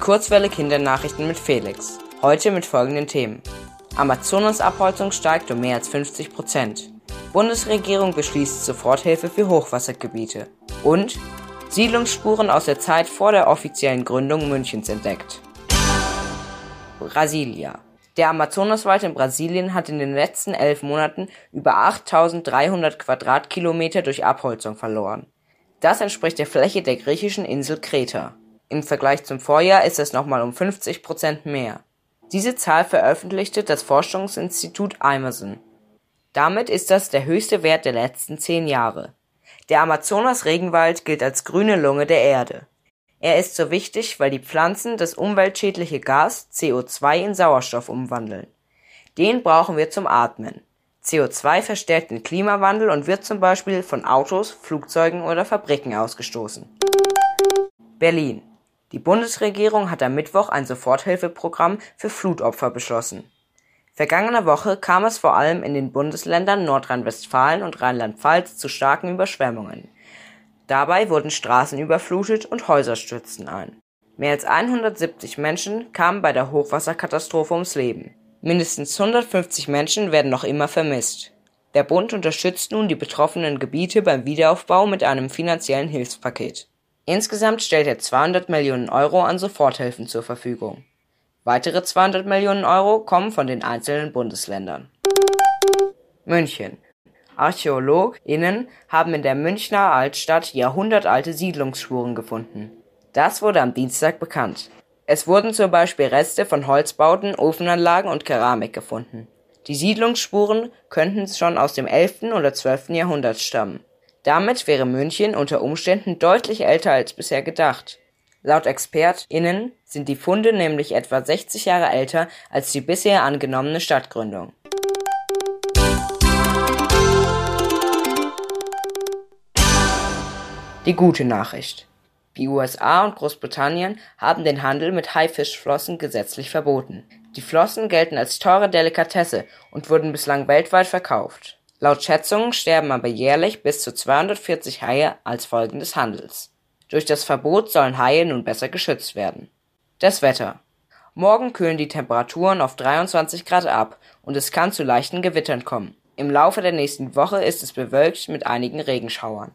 Kurzwelle Kindernachrichten mit Felix. Heute mit folgenden Themen. Amazonasabholzung steigt um mehr als 50 Prozent. Bundesregierung beschließt Soforthilfe für Hochwassergebiete. Und Siedlungsspuren aus der Zeit vor der offiziellen Gründung Münchens entdeckt. Brasilia. Der Amazonaswald in Brasilien hat in den letzten elf Monaten über 8300 Quadratkilometer durch Abholzung verloren. Das entspricht der Fläche der griechischen Insel Kreta. Im Vergleich zum Vorjahr ist es nochmal um 50 Prozent mehr. Diese Zahl veröffentlichte das Forschungsinstitut Emerson. Damit ist das der höchste Wert der letzten zehn Jahre. Der Amazonas-Regenwald gilt als grüne Lunge der Erde. Er ist so wichtig, weil die Pflanzen das umweltschädliche Gas CO2 in Sauerstoff umwandeln. Den brauchen wir zum Atmen. CO2 verstärkt den Klimawandel und wird zum Beispiel von Autos, Flugzeugen oder Fabriken ausgestoßen. Berlin. Die Bundesregierung hat am Mittwoch ein Soforthilfeprogramm für Flutopfer beschlossen. Vergangene Woche kam es vor allem in den Bundesländern Nordrhein-Westfalen und Rheinland-Pfalz zu starken Überschwemmungen. Dabei wurden Straßen überflutet und Häuser stürzten ein. Mehr als 170 Menschen kamen bei der Hochwasserkatastrophe ums Leben. Mindestens 150 Menschen werden noch immer vermisst. Der Bund unterstützt nun die betroffenen Gebiete beim Wiederaufbau mit einem finanziellen Hilfspaket. Insgesamt stellt er 200 Millionen Euro an Soforthilfen zur Verfügung. Weitere 200 Millionen Euro kommen von den einzelnen Bundesländern. München. ArchäologInnen haben in der Münchner Altstadt jahrhundertalte Siedlungsspuren gefunden. Das wurde am Dienstag bekannt. Es wurden zum Beispiel Reste von Holzbauten, Ofenanlagen und Keramik gefunden. Die Siedlungsspuren könnten schon aus dem 11. oder 12. Jahrhundert stammen. Damit wäre München unter Umständen deutlich älter als bisher gedacht. Laut ExpertInnen sind die Funde nämlich etwa 60 Jahre älter als die bisher angenommene Stadtgründung. Die gute Nachricht. Die USA und Großbritannien haben den Handel mit Haifischflossen gesetzlich verboten. Die Flossen gelten als teure Delikatesse und wurden bislang weltweit verkauft. Laut Schätzungen sterben aber jährlich bis zu 240 Haie als Folgen des Handels. Durch das Verbot sollen Haie nun besser geschützt werden. Das Wetter. Morgen kühlen die Temperaturen auf 23 Grad ab und es kann zu leichten Gewittern kommen. Im Laufe der nächsten Woche ist es bewölkt mit einigen Regenschauern